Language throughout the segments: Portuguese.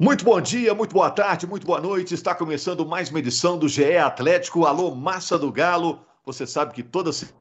Muito bom dia, muito boa tarde, muito boa noite. Está começando mais uma edição do GE Atlético. Alô, Massa do Galo. Você sabe que toda semana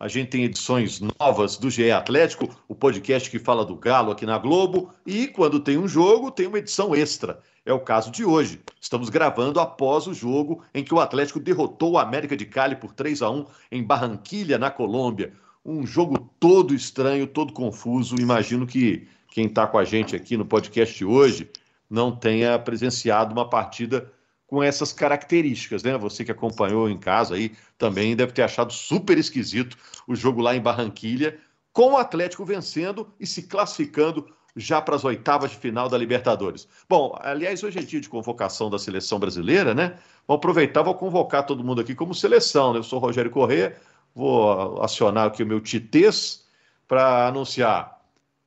a gente tem edições novas do GE Atlético, o podcast que fala do Galo aqui na Globo. E quando tem um jogo, tem uma edição extra. É o caso de hoje. Estamos gravando após o jogo em que o Atlético derrotou o América de Cali por 3 a 1 em Barranquilha, na Colômbia. Um jogo todo estranho, todo confuso. Imagino que quem está com a gente aqui no podcast hoje não tenha presenciado uma partida com essas características, né? Você que acompanhou em casa aí também deve ter achado super esquisito o jogo lá em Barranquilha, com o Atlético vencendo e se classificando já para as oitavas de final da Libertadores. Bom, aliás, hoje é dia de convocação da seleção brasileira, né? Vou aproveitar, vou convocar todo mundo aqui como seleção, né? Eu sou Rogério Corrêa, vou acionar aqui o meu titês para anunciar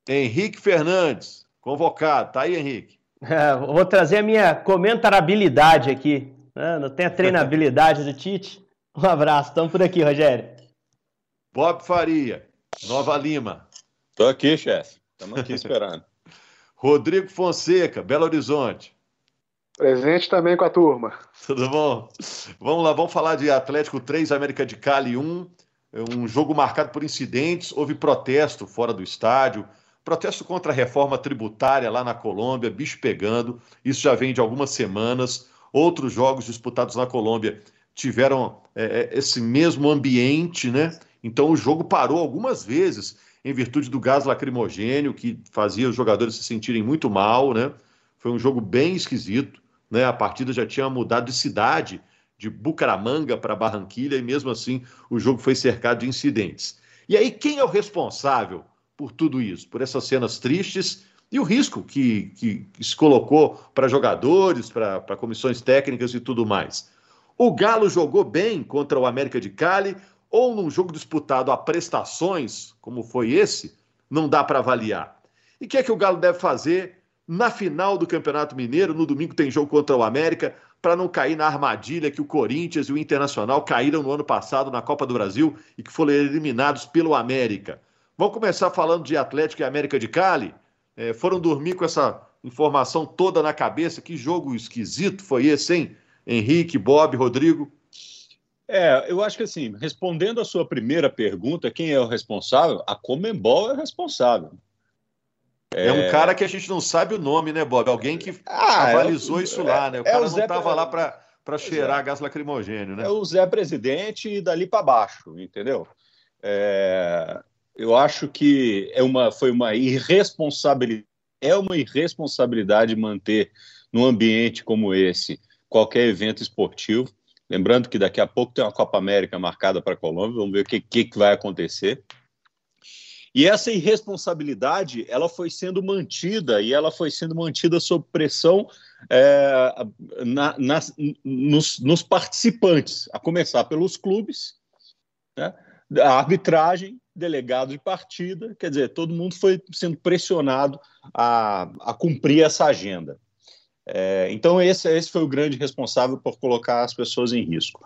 Henrique Fernandes, convocado. Tá aí, Henrique. É, vou trazer a minha comentarabilidade aqui. Né? Não tem a treinabilidade do Tite. Um abraço, estamos por aqui, Rogério. Bob Faria, Nova Lima. Estou aqui, chefe. Estamos aqui esperando. Rodrigo Fonseca, Belo Horizonte. Presente também com a turma. Tudo bom? Vamos lá, vamos falar de Atlético 3, América de Cali 1. Um jogo marcado por incidentes, houve protesto fora do estádio, Protesto contra a reforma tributária lá na Colômbia, bicho pegando. Isso já vem de algumas semanas. Outros jogos disputados na Colômbia tiveram é, é, esse mesmo ambiente, né? Então o jogo parou algumas vezes em virtude do gás lacrimogênio que fazia os jogadores se sentirem muito mal, né? Foi um jogo bem esquisito, né? A partida já tinha mudado de cidade, de Bucaramanga para Barranquilha e mesmo assim o jogo foi cercado de incidentes. E aí quem é o responsável por tudo isso, por essas cenas tristes e o risco que, que, que se colocou para jogadores, para comissões técnicas e tudo mais. O Galo jogou bem contra o América de Cali ou num jogo disputado a prestações, como foi esse, não dá para avaliar. E o que é que o Galo deve fazer na final do Campeonato Mineiro? No domingo tem jogo contra o América, para não cair na armadilha que o Corinthians e o Internacional caíram no ano passado na Copa do Brasil e que foram eliminados pelo América. Vamos começar falando de Atlético e América de Cali. É, foram dormir com essa informação toda na cabeça. Que jogo esquisito foi esse, hein? Henrique, Bob, Rodrigo. É, eu acho que assim, respondendo a sua primeira pergunta, quem é o responsável? A Comembol é o responsável. É... é um cara que a gente não sabe o nome, né, Bob? Alguém que ah, avalizou é, isso lá, né? O é, cara o não estava lá para cheirar gás lacrimogênio, né? É o Zé Presidente e dali para baixo, entendeu? Eu acho que é uma, foi uma irresponsabilidade, é uma irresponsabilidade manter num ambiente como esse qualquer evento esportivo. Lembrando que daqui a pouco tem uma Copa América marcada para a Colômbia, vamos ver o que, que, que vai acontecer. E essa irresponsabilidade, ela foi sendo mantida e ela foi sendo mantida sob pressão é, na, nos, nos, participantes, a começar pelos clubes, né? a arbitragem delegado de partida, quer dizer, todo mundo foi sendo pressionado a, a cumprir essa agenda. É, então, esse, esse foi o grande responsável por colocar as pessoas em risco.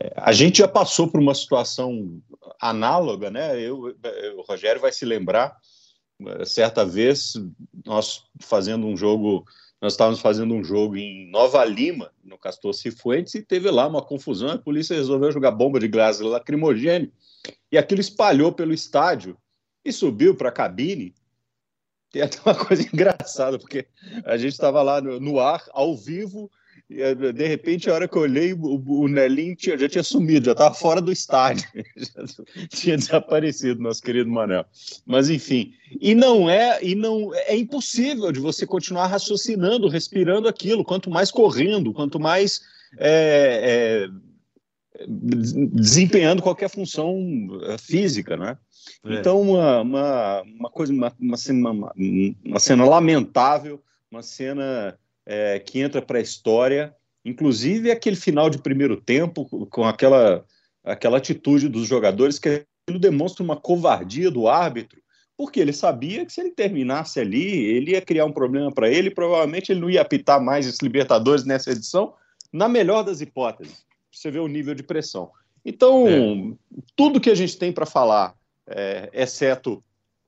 É, a gente já passou por uma situação análoga, né? Eu, eu, o Rogério vai se lembrar, certa vez, nós fazendo um jogo, nós estávamos fazendo um jogo em Nova Lima, no Castor Cifuentes, e teve lá uma confusão, a polícia resolveu jogar bomba de gás lacrimogêneo e aquilo espalhou pelo estádio e subiu para a cabine. Tem até uma coisa engraçada, porque a gente estava lá no, no, ar, ao vivo, e eh, de repente, a hora que eu olhei, o, o Nelinho tinha, já tinha sumido, já estava fora do estádio, tinha desaparecido, nosso querido Manel. Mas enfim, e não é, e não é impossível de você continuar raciocinando, respirando aquilo, quanto mais correndo, quanto mais é, é, desempenhando qualquer função eh, física, né? É. Então, uma, uma, uma, coisa, uma, uma, cena, uma, uma cena lamentável, uma cena é, que entra para a história, inclusive aquele final de primeiro tempo, com aquela, aquela atitude dos jogadores, que demonstra uma covardia do árbitro, porque ele sabia que se ele terminasse ali, ele ia criar um problema para ele, provavelmente ele não ia apitar mais os Libertadores nessa edição, na melhor das hipóteses você vê o nível de pressão. Então, é. tudo que a gente tem para falar, é, exceto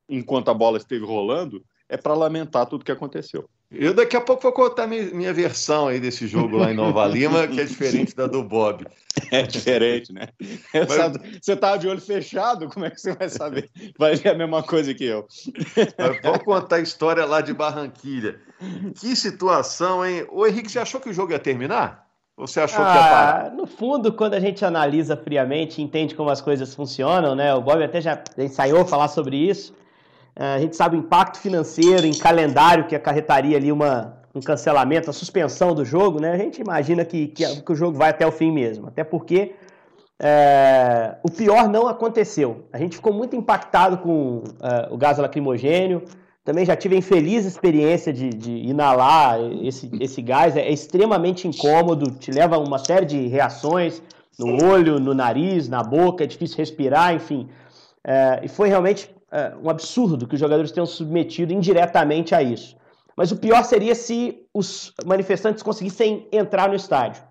enquanto a bola esteve rolando, é para lamentar tudo que aconteceu. Eu daqui a pouco vou contar minha, minha versão aí desse jogo lá em Nova Lima, que é diferente da do Bob. É diferente, né? Mas... Você tá de olho fechado, como é que você vai saber? Vai ver a mesma coisa que eu. Vamos contar a história lá de Barranquilha. Que situação, hein? O Henrique, você achou que o jogo ia terminar? Você achou ah, que ia parar? No fundo, quando a gente analisa friamente, entende como as coisas funcionam, né? O Bob até já ensaiou falar sobre isso. É, a gente sabe o impacto financeiro em calendário que acarretaria ali uma, um cancelamento, a suspensão do jogo, né? A gente imagina que, que, que o jogo vai até o fim mesmo. Até porque é, o pior não aconteceu. A gente ficou muito impactado com é, o gás lacrimogênio. Também já tive a infeliz experiência de, de inalar esse, esse gás. É, é extremamente incômodo, te leva a uma série de reações no olho, no nariz, na boca, é difícil respirar, enfim. É, e foi realmente é, um absurdo que os jogadores tenham submetido indiretamente a isso. Mas o pior seria se os manifestantes conseguissem entrar no estádio.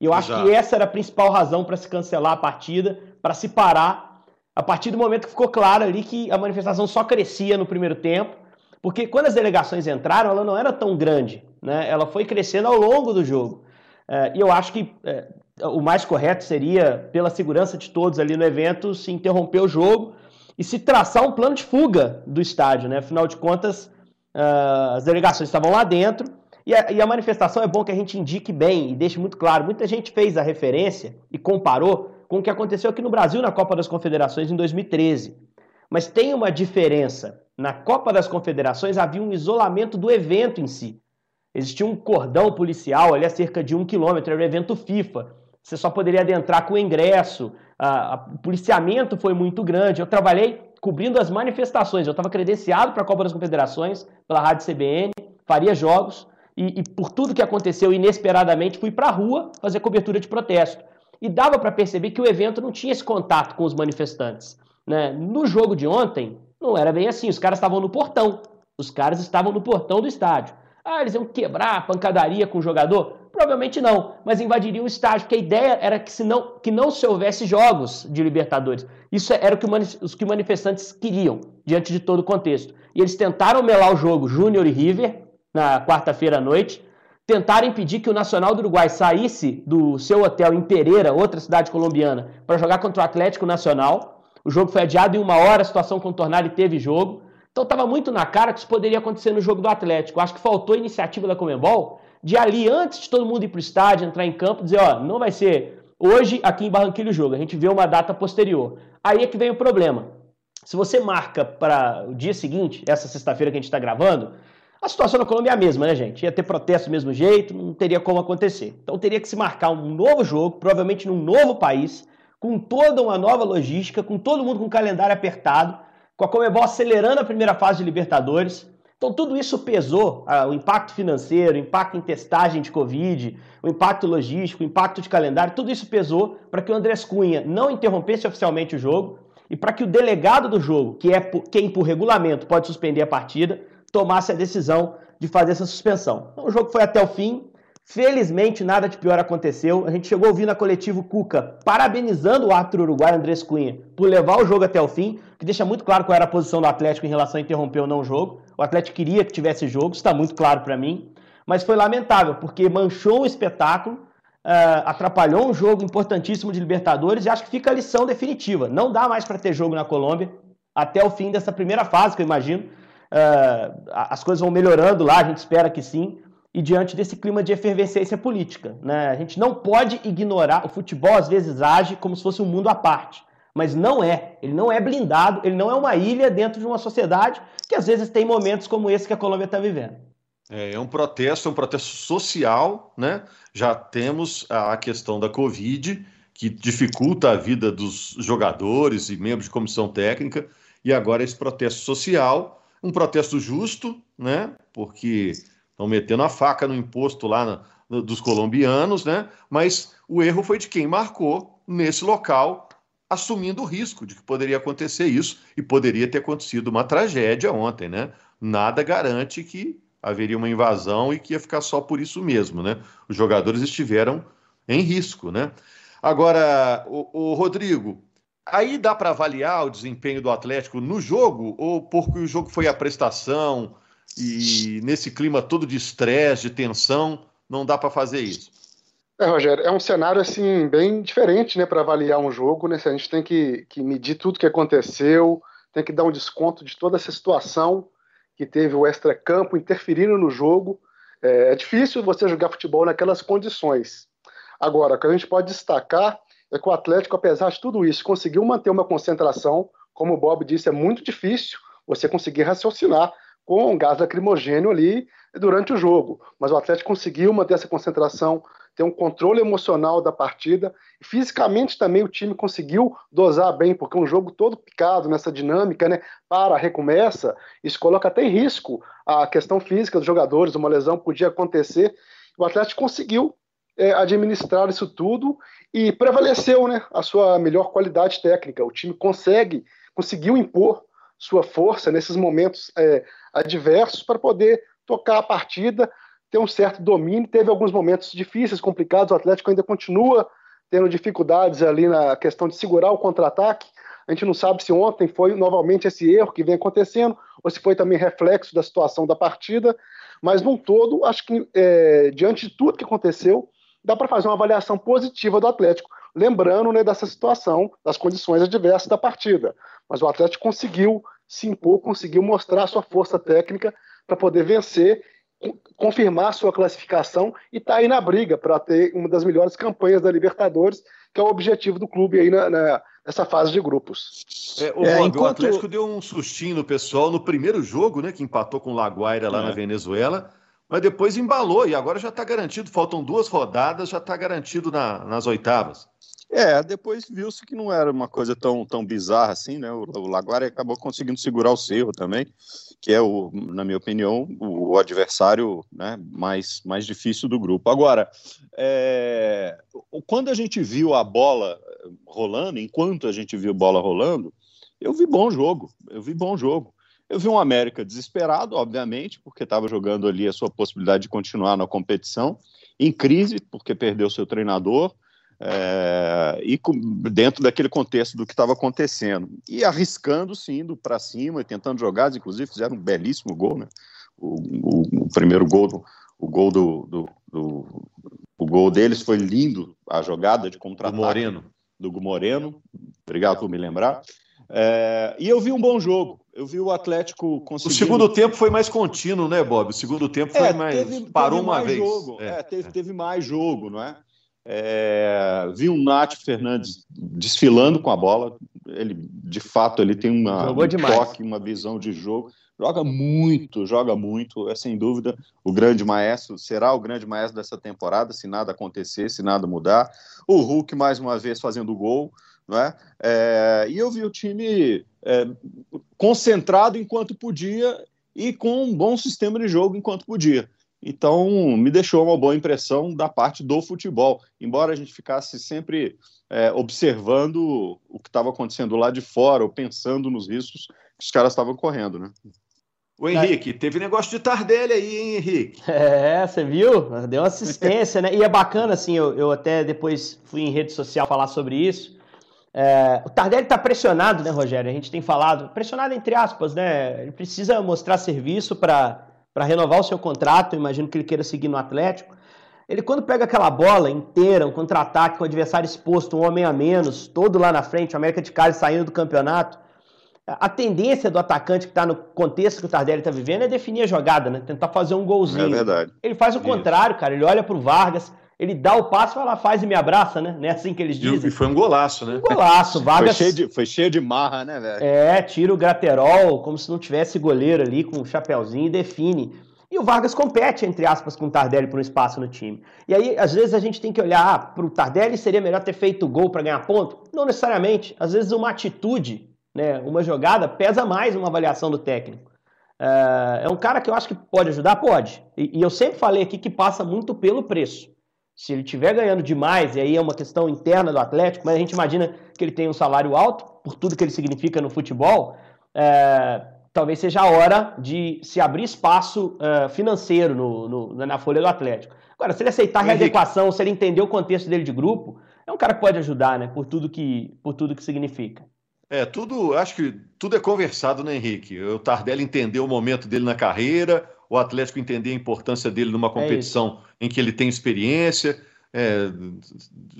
E eu acho Exato. que essa era a principal razão para se cancelar a partida, para se parar, a partir do momento que ficou claro ali que a manifestação só crescia no primeiro tempo, porque quando as delegações entraram, ela não era tão grande, né? ela foi crescendo ao longo do jogo. É, e eu acho que é, o mais correto seria, pela segurança de todos ali no evento, se interromper o jogo e se traçar um plano de fuga do estádio, né? Afinal de contas, uh, as delegações estavam lá dentro e a, e a, manifestação é bom que a gente indique bem e deixe muito claro. Muita gente fez a referência e comparou com o que aconteceu aqui no Brasil na Copa das Confederações em 2013. Mas tem uma diferença. Na Copa das Confederações havia um isolamento do evento em si. Existia um cordão policial ali a cerca de um quilômetro, era o evento FIFA. Você só poderia adentrar com o ingresso, o policiamento foi muito grande. Eu trabalhei cobrindo as manifestações. Eu estava credenciado para a Copa das Confederações pela Rádio CBN, faria jogos e, e por tudo que aconteceu inesperadamente fui para a rua fazer cobertura de protesto. E dava para perceber que o evento não tinha esse contato com os manifestantes. Né? No jogo de ontem, não era bem assim. Os caras estavam no portão. Os caras estavam no portão do estádio. Ah, eles iam quebrar a pancadaria com o jogador? Provavelmente não, mas invadiriam o estádio, porque a ideia era que, se não, que não se houvesse jogos de Libertadores. Isso era o que os que manifestantes queriam, diante de todo o contexto. E eles tentaram melar o jogo Júnior e River, na quarta-feira à noite, tentaram impedir que o Nacional do Uruguai saísse do seu hotel em Pereira, outra cidade colombiana, para jogar contra o Atlético Nacional. O jogo foi adiado em uma hora, a situação contornada e teve jogo. Então estava muito na cara que isso poderia acontecer no jogo do Atlético. Acho que faltou a iniciativa da Comembol de ali, antes de todo mundo ir para o estádio, entrar em campo, dizer, ó, não vai ser hoje aqui em Barranquilla o jogo, a gente vê uma data posterior. Aí é que vem o problema. Se você marca para o dia seguinte, essa sexta-feira que a gente está gravando, a situação na Colômbia é a mesma, né, gente? Ia ter protesto do mesmo jeito, não teria como acontecer. Então teria que se marcar um novo jogo, provavelmente num novo país, com toda uma nova logística, com todo mundo com o calendário apertado, com a Comebol acelerando a primeira fase de Libertadores. Então, tudo isso pesou, ah, o impacto financeiro, o impacto em testagem de Covid, o impacto logístico, o impacto de calendário, tudo isso pesou para que o Andrés Cunha não interrompesse oficialmente o jogo e para que o delegado do jogo, que é quem por regulamento pode suspender a partida, tomasse a decisão de fazer essa suspensão. Então, o jogo foi até o fim, Felizmente, nada de pior aconteceu. A gente chegou a ouvir na coletivo Cuca parabenizando o árbitro uruguaio Andrés Cunha por levar o jogo até o fim, que deixa muito claro qual era a posição do Atlético em relação a interromper ou não o jogo. O Atlético queria que tivesse jogo, isso está muito claro para mim. Mas foi lamentável, porque manchou o espetáculo, uh, atrapalhou um jogo importantíssimo de Libertadores e acho que fica a lição definitiva. Não dá mais para ter jogo na Colômbia até o fim dessa primeira fase, que eu imagino. Uh, as coisas vão melhorando lá, a gente espera que sim e diante desse clima de efervescência política. Né? A gente não pode ignorar, o futebol às vezes age como se fosse um mundo à parte, mas não é. Ele não é blindado, ele não é uma ilha dentro de uma sociedade que às vezes tem momentos como esse que a Colômbia está vivendo. É, é um protesto, é um protesto social, né? Já temos a questão da Covid, que dificulta a vida dos jogadores e membros de comissão técnica, e agora esse protesto social, um protesto justo, né? Porque Estão metendo a faca no imposto lá na, dos colombianos, né? Mas o erro foi de quem marcou nesse local, assumindo o risco de que poderia acontecer isso e poderia ter acontecido uma tragédia ontem, né? Nada garante que haveria uma invasão e que ia ficar só por isso mesmo, né? Os jogadores estiveram em risco, né? Agora, o, o Rodrigo, aí dá para avaliar o desempenho do Atlético no jogo ou porque o jogo foi a prestação? E nesse clima todo de estresse, de tensão, não dá para fazer isso. É, Rogério, é um cenário assim bem diferente, né, para avaliar um jogo, né? A gente tem que, que medir tudo que aconteceu, tem que dar um desconto de toda essa situação que teve o extra-campo interferindo no jogo. É, é, difícil você jogar futebol naquelas condições. Agora, o que a gente pode destacar é que o Atlético, apesar de tudo isso, conseguiu manter uma concentração. Como o Bob disse, é muito difícil você conseguir raciocinar com gás lacrimogênio ali durante o jogo. Mas o Atlético conseguiu manter essa concentração, ter um controle emocional da partida. Fisicamente também o time conseguiu dosar bem, porque um jogo todo picado nessa dinâmica, né? Para, recomeça, isso coloca até em risco a questão física dos jogadores, uma lesão podia acontecer. O Atlético conseguiu é, administrar isso tudo e prevaleceu né, a sua melhor qualidade técnica. O time consegue, conseguiu impor sua força nesses momentos é, adversos para poder tocar a partida, ter um certo domínio. Teve alguns momentos difíceis, complicados. O Atlético ainda continua tendo dificuldades ali na questão de segurar o contra-ataque. A gente não sabe se ontem foi novamente esse erro que vem acontecendo ou se foi também reflexo da situação da partida. Mas, num todo, acho que é, diante de tudo que aconteceu, dá para fazer uma avaliação positiva do Atlético, lembrando né, dessa situação, das condições adversas da partida. Mas o Atlético conseguiu se impor, conseguiu mostrar sua força técnica para poder vencer, confirmar sua classificação e estar tá aí na briga para ter uma das melhores campanhas da Libertadores, que é o objetivo do clube aí na, na nessa fase de grupos. É, o, é, enquanto... o Atlético deu um sustinho no pessoal no primeiro jogo, né, que empatou com o Laguaira lá é. na Venezuela, mas depois embalou e agora já está garantido. Faltam duas rodadas, já está garantido na, nas oitavas. É, depois viu-se que não era uma coisa tão, tão bizarra assim, né? O, o acabou conseguindo segurar o Cerro também, que é, o, na minha opinião, o, o adversário né, mais, mais difícil do grupo. Agora, é, quando a gente viu a bola rolando, enquanto a gente viu a bola rolando, eu vi bom jogo, eu vi bom jogo. Eu vi um América desesperado, obviamente, porque estava jogando ali a sua possibilidade de continuar na competição, em crise, porque perdeu seu treinador, é, e dentro daquele contexto do que estava acontecendo. E arriscando, sim, indo para cima e tentando jogar, inclusive fizeram um belíssimo gol, né? O, o, o primeiro gol, do, o gol do, do, do, o gol deles foi lindo, a jogada de contra-ataque. Do Moreno. Do Moreno, obrigado por me lembrar. É, e eu vi um bom jogo. Eu vi o Atlético conseguindo... O segundo tempo foi mais contínuo, né, Bob? O segundo tempo foi é, mais. Teve, parou teve uma vez. Jogo. É, é teve, é. teve mais jogo, não é? É, vi um Nath Fernandes desfilando com a bola. Ele, de fato, ele tem uma, um toque, uma visão de jogo. Joga muito, joga muito. É sem dúvida o grande maestro. Será o grande maestro dessa temporada, se nada acontecer, se nada mudar. O Hulk, mais uma vez, fazendo gol. Não é? é e eu vi o time é, concentrado enquanto podia e com um bom sistema de jogo enquanto podia. Então, me deixou uma boa impressão da parte do futebol, embora a gente ficasse sempre é, observando o que estava acontecendo lá de fora, ou pensando nos riscos que os caras estavam correndo, né? O Henrique, teve negócio de Tardelli aí, hein, Henrique? É, você viu? Deu assistência, né? E é bacana, assim, eu, eu até depois fui em rede social falar sobre isso. É, o Tardelli está pressionado, né, Rogério? A gente tem falado, pressionado entre aspas, né? Ele precisa mostrar serviço para renovar o seu contrato, imagino que ele queira seguir no Atlético. Ele, quando pega aquela bola inteira, um contra-ataque com o adversário exposto, um homem a menos, todo lá na frente, o América de Cali saindo do campeonato, a tendência do atacante que está no contexto que o Tardelli está vivendo é definir a jogada, né? Tentar fazer um golzinho. É verdade. Ele faz o Isso. contrário, cara. Ele olha para o Vargas, ele dá o passo, vai lá, faz e me abraça, né? Não é assim que eles dizem. E foi um golaço, né? Um golaço, Vargas. Foi cheio de, foi cheio de marra, né, velho? É, tira o graterol, como se não tivesse goleiro ali, com o um chapéuzinho e define. E o Vargas compete, entre aspas, com o Tardelli por um espaço no time. E aí, às vezes, a gente tem que olhar, ah, para o Tardelli seria melhor ter feito gol para ganhar ponto? Não necessariamente. Às vezes, uma atitude, né, uma jogada, pesa mais uma avaliação do técnico. É um cara que eu acho que pode ajudar? Pode. E eu sempre falei aqui que passa muito pelo preço. Se ele estiver ganhando demais, e aí é uma questão interna do Atlético, mas a gente imagina que ele tem um salário alto, por tudo que ele significa no futebol, é, talvez seja a hora de se abrir espaço uh, financeiro no, no, na folha do Atlético. Agora, se ele aceitar a readequação, se ele entender o contexto dele de grupo, é um cara que pode ajudar, né? Por tudo que, por tudo que significa. É, tudo, acho que tudo é conversado, né, Henrique? O Tardelli entendeu o momento dele na carreira, o Atlético entender a importância dele numa é competição é em que ele tem experiência. É,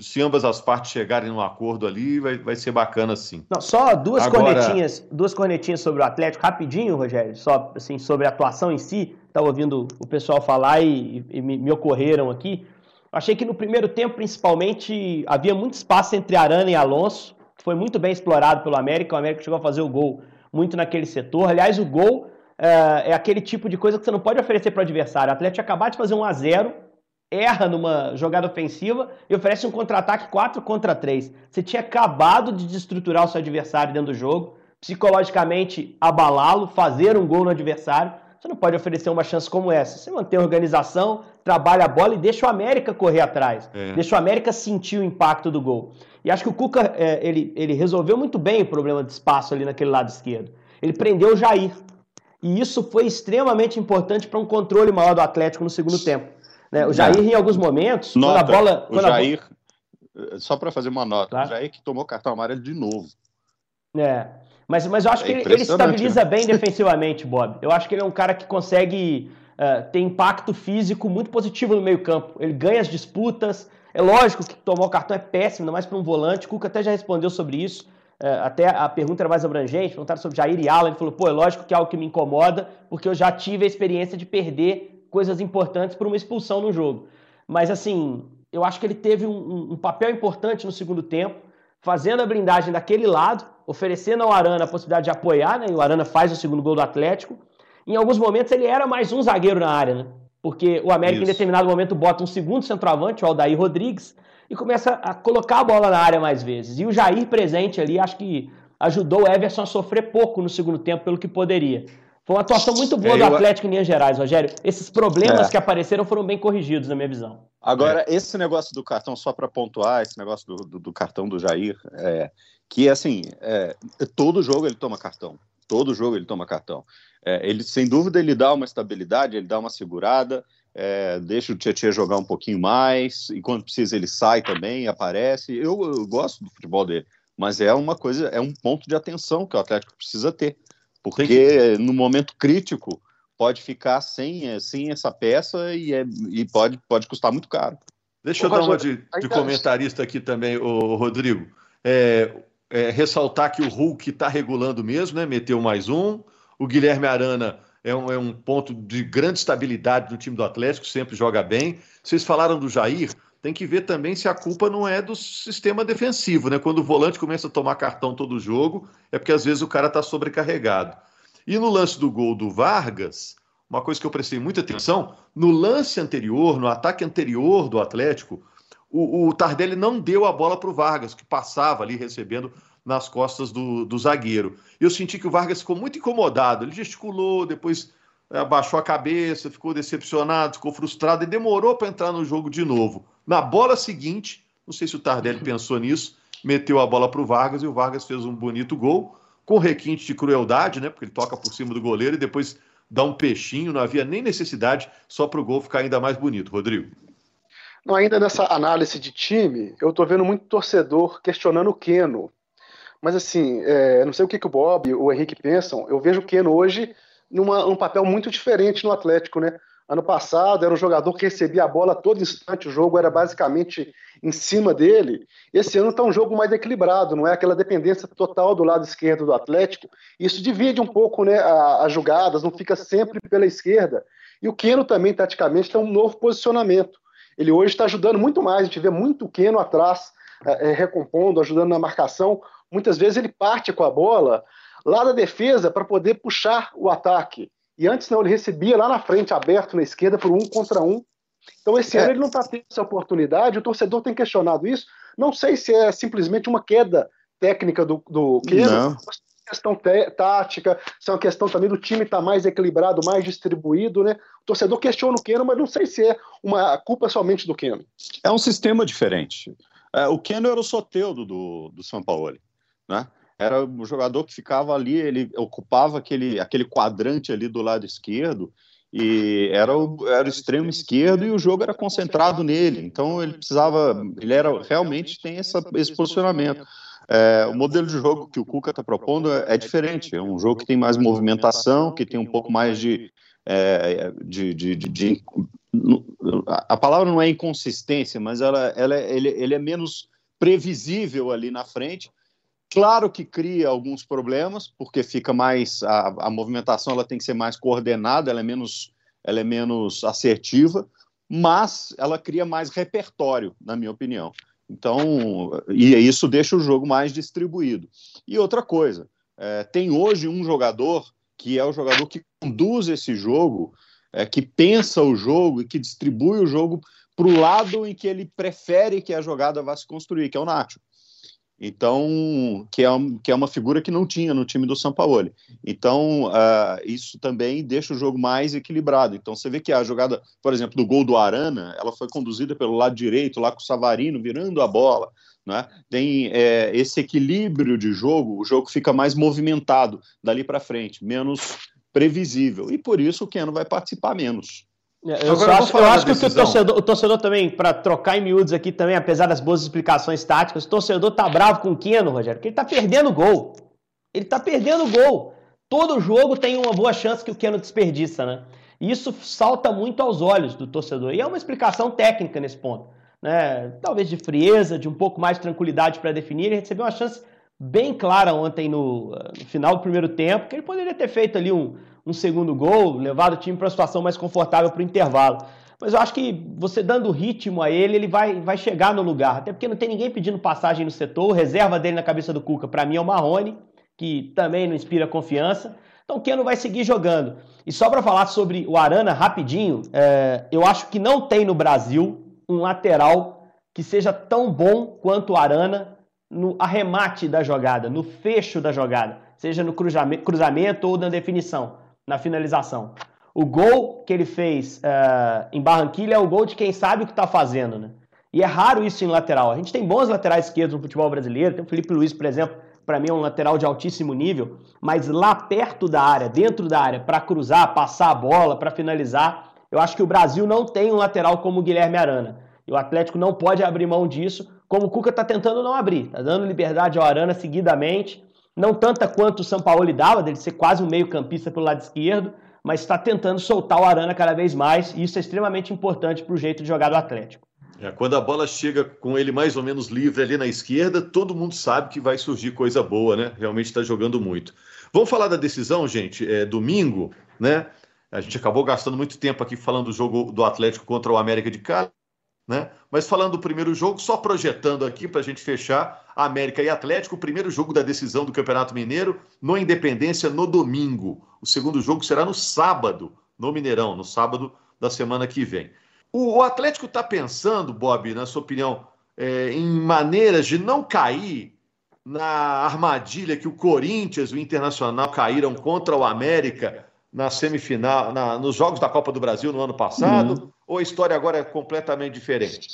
se ambas as partes chegarem num acordo ali, vai, vai ser bacana sim. Não, só duas Agora... cornetinhas, duas cornetinhas sobre o Atlético, rapidinho, Rogério, só assim, sobre a atuação em si. Estava ouvindo o pessoal falar e, e me, me, ocorreram aqui. Achei que no primeiro tempo, principalmente, havia muito espaço entre Arana e Alonso, foi muito bem explorado pelo América. O América chegou a fazer o gol muito naquele setor. Aliás, o gol é, é aquele tipo de coisa que você não pode oferecer para o adversário. O Atlético acabar de fazer um a 0 erra numa jogada ofensiva e oferece um contra-ataque 4 contra 3. Você tinha acabado de desestruturar o seu adversário dentro do jogo, psicologicamente abalá-lo, fazer um gol no adversário. Você não pode oferecer uma chance como essa. Você mantém a organização, trabalha a bola e deixa o América correr atrás. É. Deixa o América sentir o impacto do gol. E acho que o Cuca é, ele, ele resolveu muito bem o problema de espaço ali naquele lado esquerdo. Ele prendeu o Jair. E isso foi extremamente importante para um controle maior do Atlético no segundo tempo. Né? O Jair, em alguns momentos, nota, quando a bola. Quando o Jair, a... só para fazer uma nota, claro. o Jair que tomou cartão amarelo de novo. É. Mas, mas eu acho é que ele, ele estabiliza né? bem defensivamente, Bob. Eu acho que ele é um cara que consegue uh, ter impacto físico muito positivo no meio-campo. Ele ganha as disputas. É lógico que tomar o cartão é péssimo, ainda mais para um volante. O Cuca até já respondeu sobre isso. Uh, até a pergunta era mais abrangente, perguntaram sobre Jair e Alan. Ele falou: pô, é lógico que é algo que me incomoda, porque eu já tive a experiência de perder coisas importantes por uma expulsão no jogo. Mas assim, eu acho que ele teve um, um papel importante no segundo tempo, fazendo a blindagem daquele lado, oferecendo ao Arana a possibilidade de apoiar, né? E o Arana faz o segundo gol do Atlético. Em alguns momentos ele era mais um zagueiro na área, né? Porque o América Isso. em determinado momento bota um segundo centroavante, o Aldair Rodrigues, e começa a colocar a bola na área mais vezes. E o Jair presente ali, acho que ajudou o Everson a sofrer pouco no segundo tempo pelo que poderia. Foi uma atuação muito boa é, do Atlético em linhas gerais, Rogério. Esses problemas é. que apareceram foram bem corrigidos, na minha visão. Agora, é. esse negócio do cartão, só para pontuar, esse negócio do, do, do cartão do Jair, é, que assim, é, todo jogo ele toma cartão. Todo jogo ele toma cartão. É, ele, sem dúvida, ele dá uma estabilidade, ele dá uma segurada, deixa o Tietchan jogar um pouquinho mais, e quando precisa ele sai também, aparece. Eu, eu gosto do futebol dele, mas é uma coisa, é um ponto de atenção que o Atlético precisa ter porque que... no momento crítico pode ficar sem, eh, sem essa peça e, é, e pode, pode custar muito caro. Deixa eu dar uma de, de comentarista aqui também, o Rodrigo. É, é, ressaltar que o Hulk está regulando mesmo, né? Meteu mais um. O Guilherme Arana é um, é um, ponto de grande estabilidade do time do Atlético, sempre joga bem. Vocês falaram do Jair, tem que ver também se a culpa não é do sistema defensivo, né? Quando o volante começa a tomar cartão todo jogo, é porque às vezes o cara está sobrecarregado. E no lance do gol do Vargas, uma coisa que eu prestei muita atenção, no lance anterior, no ataque anterior do Atlético, o, o Tardelli não deu a bola para o Vargas, que passava ali recebendo nas costas do, do zagueiro. Eu senti que o Vargas ficou muito incomodado, ele gesticulou, depois abaixou a cabeça, ficou decepcionado, ficou frustrado e demorou para entrar no jogo de novo. Na bola seguinte, não sei se o Tardelli pensou nisso, meteu a bola para o Vargas e o Vargas fez um bonito gol, com requinte de crueldade, né? Porque ele toca por cima do goleiro e depois dá um peixinho, não havia nem necessidade, só para o gol ficar ainda mais bonito. Rodrigo. Não, ainda nessa análise de time, eu estou vendo muito torcedor questionando o Keno. Mas assim, é, não sei o que, que o Bob, o Henrique pensam, eu vejo o Keno hoje numa, num papel muito diferente no Atlético, né? Ano passado era um jogador que recebia a bola todo instante, o jogo era basicamente em cima dele. Esse ano está um jogo mais equilibrado, não é aquela dependência total do lado esquerdo do Atlético. Isso divide um pouco né, as jogadas, não fica sempre pela esquerda. E o Keno também, taticamente, tem um novo posicionamento. Ele hoje está ajudando muito mais, a gente vê muito o Keno atrás, é, recompondo, ajudando na marcação. Muitas vezes ele parte com a bola lá da defesa para poder puxar o ataque. E antes não, ele recebia lá na frente, aberto na esquerda, por um contra um. Então esse é. ano ele não está tendo essa oportunidade, o torcedor tem questionado isso. Não sei se é simplesmente uma queda técnica do, do Keno, questão tática, se é uma questão também do time estar tá mais equilibrado, mais distribuído, né? O torcedor questiona o Keno, mas não sei se é uma culpa somente do Keno. É um sistema diferente. É, o Keno era o soteudo do, do São Paulo, né? era um jogador que ficava ali, ele ocupava aquele, aquele quadrante ali do lado esquerdo e era o, era o extremo esquerdo e o jogo era concentrado nele. Então ele precisava, ele era realmente tem essa, esse posicionamento. É, o modelo de jogo que o Cuca está propondo é, é, diferente. É um jogo que tem mais movimentação, que tem um pouco mais de, é, de, de, de, de, a palavra não é inconsistência, mas ela, ela, ele, ele é menos previsível ali na frente. Claro que cria alguns problemas, porque fica mais a, a movimentação ela tem que ser mais coordenada, ela é menos, ela é menos assertiva, mas ela cria mais repertório, na minha opinião. Então, e isso deixa o jogo mais distribuído. E outra coisa, é, tem hoje um jogador que é o jogador que conduz esse jogo, é, que pensa o jogo e que distribui o jogo para o lado em que ele prefere que a jogada vá se construir, que é o Nacho. Então, que é, que é uma figura que não tinha no time do São Paulo. Então, uh, isso também deixa o jogo mais equilibrado. Então, você vê que a jogada, por exemplo, do gol do Arana, ela foi conduzida pelo lado direito, lá com o Savarino virando a bola. Né? Tem é, esse equilíbrio de jogo, o jogo fica mais movimentado dali para frente, menos previsível. E por isso o Keno vai participar menos. É, eu, acho, eu acho que o torcedor, o torcedor também, para trocar em miúdos aqui também, apesar das boas explicações táticas, o torcedor tá bravo com o Keno, Rogério, porque ele tá perdendo gol. Ele tá perdendo gol. Todo jogo tem uma boa chance que o Keno desperdiça, né? E isso salta muito aos olhos do torcedor. E é uma explicação técnica nesse ponto. Né? Talvez de frieza, de um pouco mais de tranquilidade para definir. Ele recebeu uma chance bem clara ontem no, no, final do primeiro tempo, que ele poderia ter feito ali um, um segundo gol, levado o time para uma situação mais confortável para o intervalo. Mas eu acho que você dando ritmo a ele, ele vai, vai chegar no lugar. Até porque não tem ninguém pedindo passagem no setor. reserva dele na cabeça do Cuca, para mim, é o Marrone, que também não inspira confiança. Então Keno vai seguir jogando. E só para falar sobre o Arana, rapidinho, é, eu acho que não tem no Brasil um lateral que seja tão bom quanto o Arana no arremate da jogada, no fecho da jogada, seja no cruzamento ou na definição na finalização. O gol que ele fez uh, em Barranquilha é o gol de quem sabe o que está fazendo, né? E é raro isso em lateral. A gente tem bons laterais esquerdos no futebol brasileiro. Tem o Felipe Luiz, por exemplo, para mim é um lateral de altíssimo nível. Mas lá perto da área, dentro da área, para cruzar, passar a bola, para finalizar, eu acho que o Brasil não tem um lateral como o Guilherme Arana. E o Atlético não pode abrir mão disso, como o Cuca está tentando não abrir. Está dando liberdade ao Arana seguidamente não tanta quanto o São Paulo dava, dele ser quase um meio-campista pelo lado esquerdo, mas está tentando soltar o Arana cada vez mais, e isso é extremamente importante para o jeito de jogar do Atlético. É, quando a bola chega com ele mais ou menos livre ali na esquerda, todo mundo sabe que vai surgir coisa boa, né? Realmente está jogando muito. Vamos falar da decisão, gente? É, domingo, né? A gente acabou gastando muito tempo aqui falando do jogo do Atlético contra o América de Cali. Né? Mas falando do primeiro jogo, só projetando aqui para a gente fechar, América e Atlético, o primeiro jogo da decisão do Campeonato Mineiro no Independência no domingo. O segundo jogo será no sábado, no Mineirão, no sábado da semana que vem. O Atlético está pensando, Bob, na sua opinião, é, em maneiras de não cair na armadilha que o Corinthians e o Internacional caíram contra o América na semifinal, na, nos Jogos da Copa do Brasil no ano passado? Uhum. Ou a história agora é completamente diferente?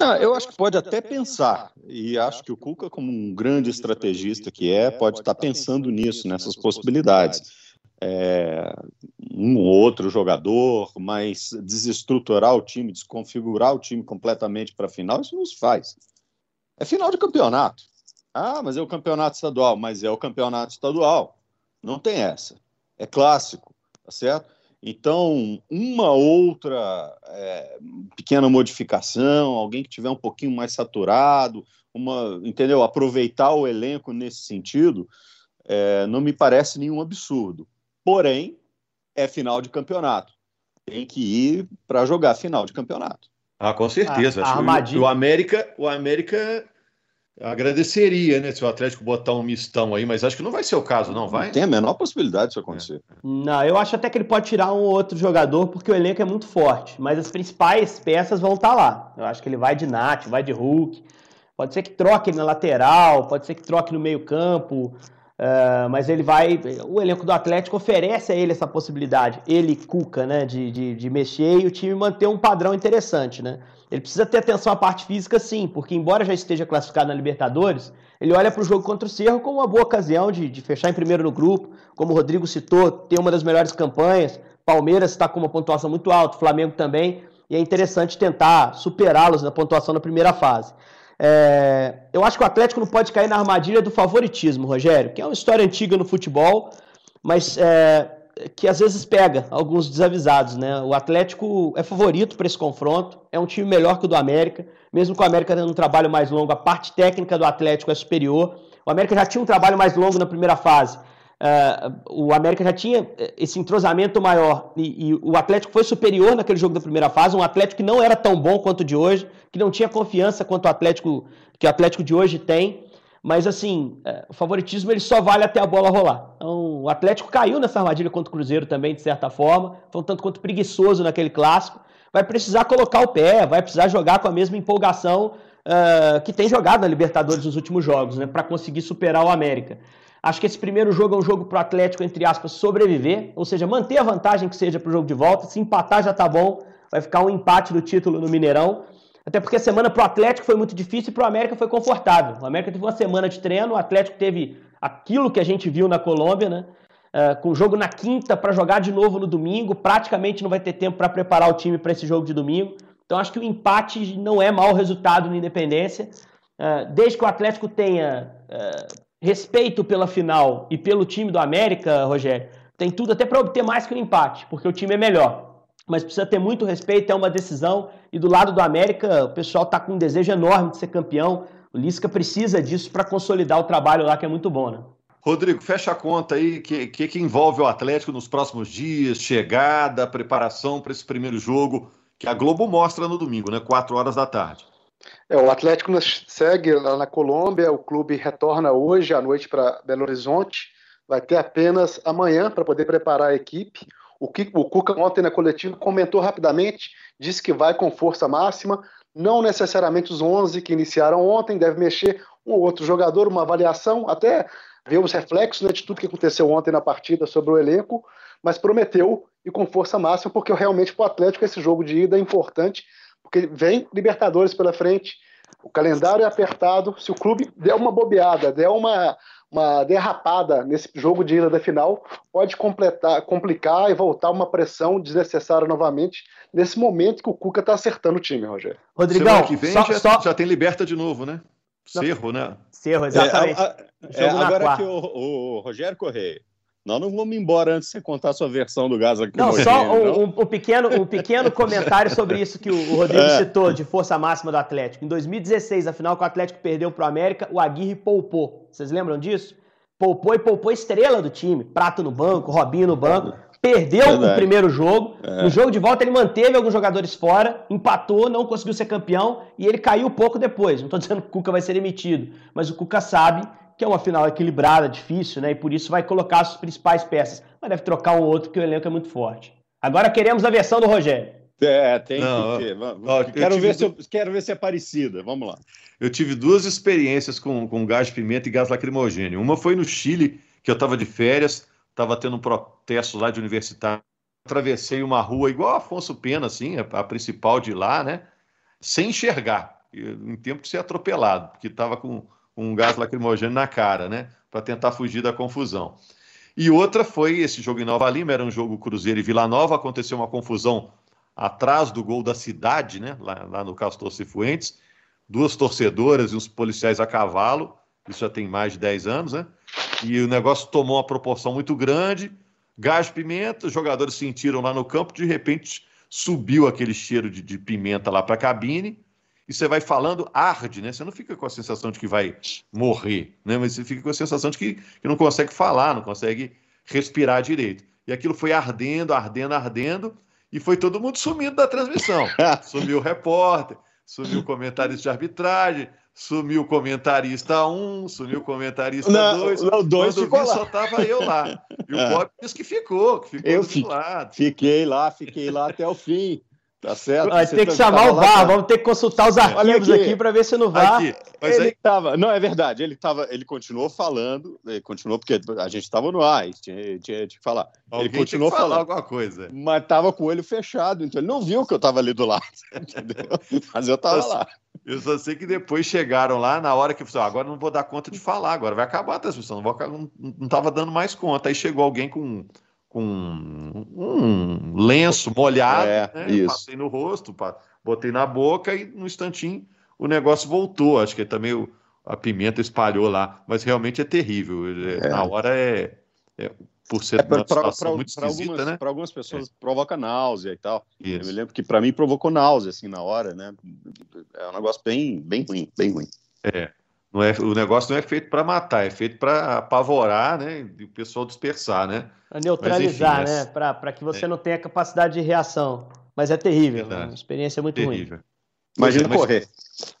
Ah, eu acho que pode até pensar, e acho que o Cuca, como um grande estrategista que é, pode estar pensando nisso, nessas possibilidades. É, um ou outro jogador, mas desestruturar o time, desconfigurar o time completamente para a final, isso não se faz. É final de campeonato. Ah, mas é o campeonato estadual, mas é o campeonato estadual. Não tem essa. É clássico, tá certo? Então, uma outra é, pequena modificação, alguém que tiver um pouquinho mais saturado, uma, entendeu? Aproveitar o elenco nesse sentido, é, não me parece nenhum absurdo. Porém, é final de campeonato. Tem que ir para jogar final de campeonato. Ah, com certeza. A, a armadilha... o, América, o América agradeceria, né, se o Atlético botar um mistão aí, mas acho que não vai ser o caso, não vai? Não tem a menor possibilidade disso acontecer. É. Não, eu acho até que ele pode tirar um outro jogador, porque o elenco é muito forte, mas as principais peças vão estar tá lá. Eu acho que ele vai de Nath, vai de Hulk, pode ser que troque na lateral, pode ser que troque no meio campo, uh, mas ele vai, o elenco do Atlético oferece a ele essa possibilidade, ele, Cuca, né, de, de, de mexer e o time manter um padrão interessante, né? Ele precisa ter atenção à parte física, sim, porque embora já esteja classificado na Libertadores, ele olha para o jogo contra o Cerro como uma boa ocasião de, de fechar em primeiro no grupo. Como o Rodrigo citou, tem uma das melhores campanhas. Palmeiras está com uma pontuação muito alta, Flamengo também, e é interessante tentar superá-los na pontuação na primeira fase. É, eu acho que o Atlético não pode cair na armadilha do favoritismo, Rogério, que é uma história antiga no futebol, mas é, que às vezes pega alguns desavisados, né? O Atlético é favorito para esse confronto, é um time melhor que o do América, mesmo com o América tendo um trabalho mais longo, a parte técnica do Atlético é superior. O América já tinha um trabalho mais longo na primeira fase. Uh, o América já tinha esse entrosamento maior e, e, o Atlético foi superior naquele jogo da primeira fase, um Atlético que não era tão bom quanto o de hoje, que não tinha confiança quanto o Atlético que o Atlético de hoje tem. Mas assim, é, o favoritismo ele só vale até a bola rolar. Então, o Atlético caiu nessa armadilha contra o Cruzeiro também, de certa forma. Foi um tanto quanto preguiçoso naquele clássico. Vai precisar colocar o pé, vai precisar jogar com a mesma empolgação uh, que tem jogado na Libertadores nos últimos jogos, né? Para conseguir superar o América. Acho que esse primeiro jogo é um jogo para o Atlético, entre aspas, sobreviver, ou seja, manter a vantagem que seja para o jogo de volta. Se empatar já tá bom, vai ficar um empate do título no Mineirão. Até porque a semana para o Atlético foi muito difícil e para o América foi confortável. O América teve uma semana de treino, o Atlético teve aquilo que a gente viu na Colômbia, né? Uh, com jogo na quinta para jogar de novo no domingo, praticamente não vai ter tempo para preparar o time para esse jogo de domingo. Então acho que o empate não é mau resultado na Independência, uh, desde que o Atlético tenha uh, respeito pela final e pelo time do América, Rogério, tem tudo até para obter mais que um empate, porque o time é melhor mas precisa ter muito respeito, é uma decisão. E do lado do América, o pessoal está com um desejo enorme de ser campeão. O Lisca precisa disso para consolidar o trabalho lá, que é muito bom, né? Rodrigo, fecha a conta aí, o que, que, que, envolve o Atlético nos próximos dias, chegada, preparação para esse primeiro jogo, que a Globo mostra no domingo, né? Quatro horas da tarde. É, o Atlético segue lá na Colômbia, o clube retorna hoje à noite para Belo Horizonte, vai ter apenas amanhã para poder preparar a equipe. O, o Cuca ontem na coletiva comentou rapidamente, disse que vai com força máxima, não necessariamente os 11 que iniciaram ontem, deve mexer um ou outro jogador, uma avaliação, até ver os reflexos né, de tudo que aconteceu ontem na partida sobre o elenco, mas prometeu e com força máxima, porque realmente para o Atlético esse jogo de ida é importante, porque vem Libertadores pela frente, o calendário é apertado, se o clube der uma bobeada, der uma, uma derrapada nesse jogo de ida da final pode completar, complicar e voltar uma pressão desnecessária novamente nesse momento que o Cuca está acertando o time, Rogério. Rodrigão, que vem só, já, só... já, tem Liberta de novo, né? Cerro, né? Cerro, exatamente. É, a, a, é, agora que o, o Rogério Correia nós não vamos embora antes de você contar a sua versão do gás aqui. Não, só um, um, um, pequeno, um pequeno comentário sobre isso que o Rodrigo é. citou, de força máxima do Atlético. Em 2016, a final que o Atlético perdeu para o América, o Aguirre poupou. Vocês lembram disso? Poupou e poupou estrela do time. Prato no banco, Robinho no banco. Perdeu Verdade. o primeiro jogo. É. No jogo de volta, ele manteve alguns jogadores fora, empatou, não conseguiu ser campeão e ele caiu pouco depois. Não estou dizendo que o Cuca vai ser demitido, mas o Cuca sabe que é uma final equilibrada, difícil, né? E por isso vai colocar as principais peças. Mas deve trocar um outro, porque o elenco é muito forte. Agora queremos a versão do Rogério. É, tem Não, que ter. Ó, quero, ver se eu, quero ver se é parecida. Vamos lá. Eu tive duas experiências com, com gás de pimenta e gás lacrimogêneo. Uma foi no Chile, que eu estava de férias, estava tendo um protesto lá de universitário. Atravessei uma rua igual a Afonso Pena, assim, a, a principal de lá, né? Sem enxergar, em tempo de ser atropelado, porque estava com um gás lacrimogêneo na cara, né? Para tentar fugir da confusão. E outra foi esse jogo em Nova Lima, era um jogo Cruzeiro e Vila Nova, aconteceu uma confusão atrás do gol da cidade, né? Lá, lá no Castor Cifuentes, duas torcedoras e uns policiais a cavalo, isso já tem mais de 10 anos, né? E o negócio tomou uma proporção muito grande, gás pimenta, os jogadores sentiram lá no campo, de repente subiu aquele cheiro de, de pimenta lá para a cabine, e você vai falando, arde, né? Você não fica com a sensação de que vai morrer, né? Mas você fica com a sensação de que, que não consegue falar, não consegue respirar direito. E aquilo foi ardendo, ardendo, ardendo, e foi todo mundo sumindo da transmissão. Sumiu o repórter, sumiu o comentarista de arbitragem, sumiu o comentarista 1, um, sumiu o comentarista 2. Não, dois ficou vi, lá. só tava eu lá. E o é. Bob disse que ficou, que ficou eu do lado. Fiquei lá, fiquei lá até o fim. Tá certo? Vai ter que chamar o VAR, vamos ter que consultar os arquivos aqui, aqui para ver se no VAR. Aqui. Mas ele aí... tava, não é verdade, ele tava, ele continuou falando, ele continuou porque a gente estava no ar, tinha, tinha, tinha que falar. Alguém ele continuou falando alguma coisa. Mas tava com o olho fechado, então ele não viu que eu tava ali do lado, entendeu? Mas eu tava eu lá. Eu só sei que depois chegaram lá na hora que eu falei, agora não vou dar conta de falar, agora vai acabar a transmissão, não, vou, não, não tava dando mais conta. Aí chegou alguém com com um lenço molhado, é, né? passei no rosto, botei na boca e no instantinho o negócio voltou. Acho que também o, a pimenta espalhou lá, mas realmente é terrível. É. Na hora é, é por ser é, uma pra, pra, muito pra esquisita, algumas, né? Para algumas pessoas é. provoca náusea e tal. Isso. Eu me lembro que para mim provocou náusea assim na hora, né? É um negócio bem, bem ruim, bem ruim. É. Não é, o negócio não é feito para matar, é feito para apavorar, né? E o pessoal dispersar, né? Para neutralizar, enfim, né? Para que você é. não tenha capacidade de reação. Mas é terrível, é uma experiência muito terrível. ruim. Imagina é correr.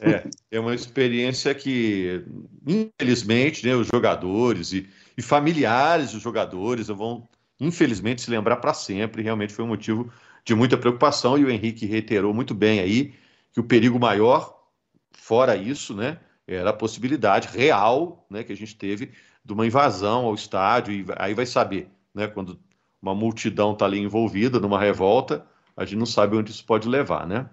É, é uma experiência que, infelizmente, né, os jogadores e, e familiares dos jogadores vão, infelizmente, se lembrar para sempre. Realmente foi um motivo de muita preocupação e o Henrique reiterou muito bem aí que o perigo maior, fora isso, né, era a possibilidade real né, que a gente teve de uma invasão ao estádio, e aí vai saber, né, quando uma multidão está ali envolvida numa revolta, a gente não sabe onde isso pode levar, né?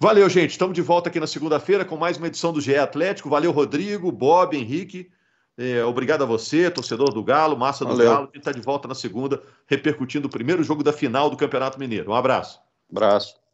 Valeu, gente. Estamos de volta aqui na segunda-feira com mais uma edição do GE Atlético. Valeu, Rodrigo, Bob, Henrique. É, obrigado a você, torcedor do Galo, massa do Valeu. Galo. A gente está de volta na segunda, repercutindo o primeiro jogo da final do Campeonato Mineiro. Um abraço. Abraço.